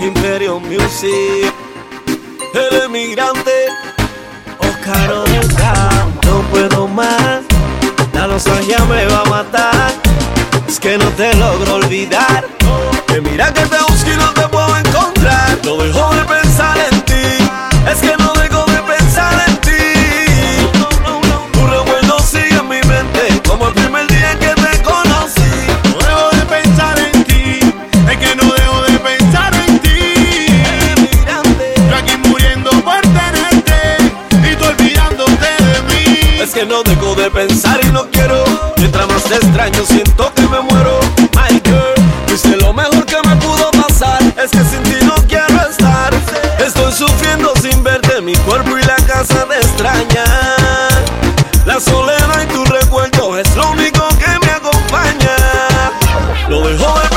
Imperio Music, el emigrante, Oscar Oca, no puedo más, la nostalgia me va a matar, es que no te logro olvidar, que mira que te que no dejo de pensar y no quiero. Mientras más te extraño, siento que me muero. My girl, fuiste lo mejor que me pudo pasar. Es que sin ti no quiero estar. Estoy sufriendo sin verte. Mi cuerpo y la casa te extrañan. La soledad y tu recuerdo es lo único que me acompaña. No dejo de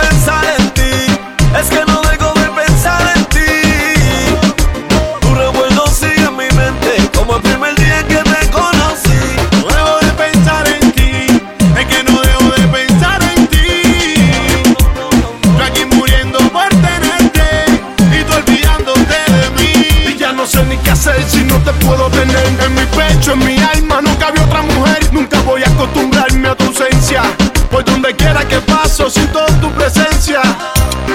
ni qué hacer si no te puedo tener en mi pecho, en mi alma. Nunca vi otra mujer, nunca voy a acostumbrarme a tu ausencia. Por donde quiera que paso, siento tu presencia.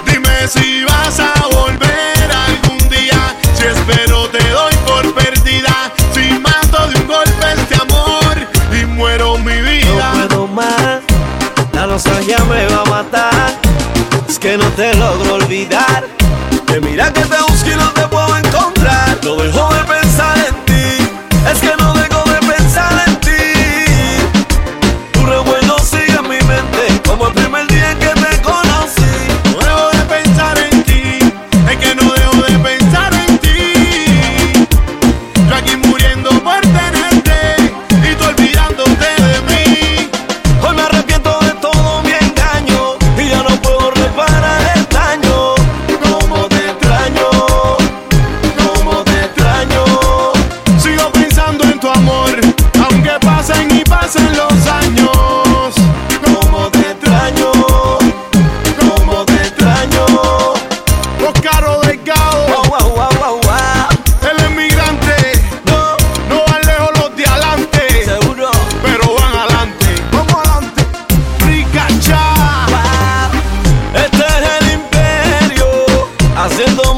Dime si vas a volver algún día. Si espero, te doy por perdida. Si mato de un golpe este amor y muero mi No vida. puedo más, la nostalgia me va a matar. Es que no te logro olvidar. Que mira que te fazendo a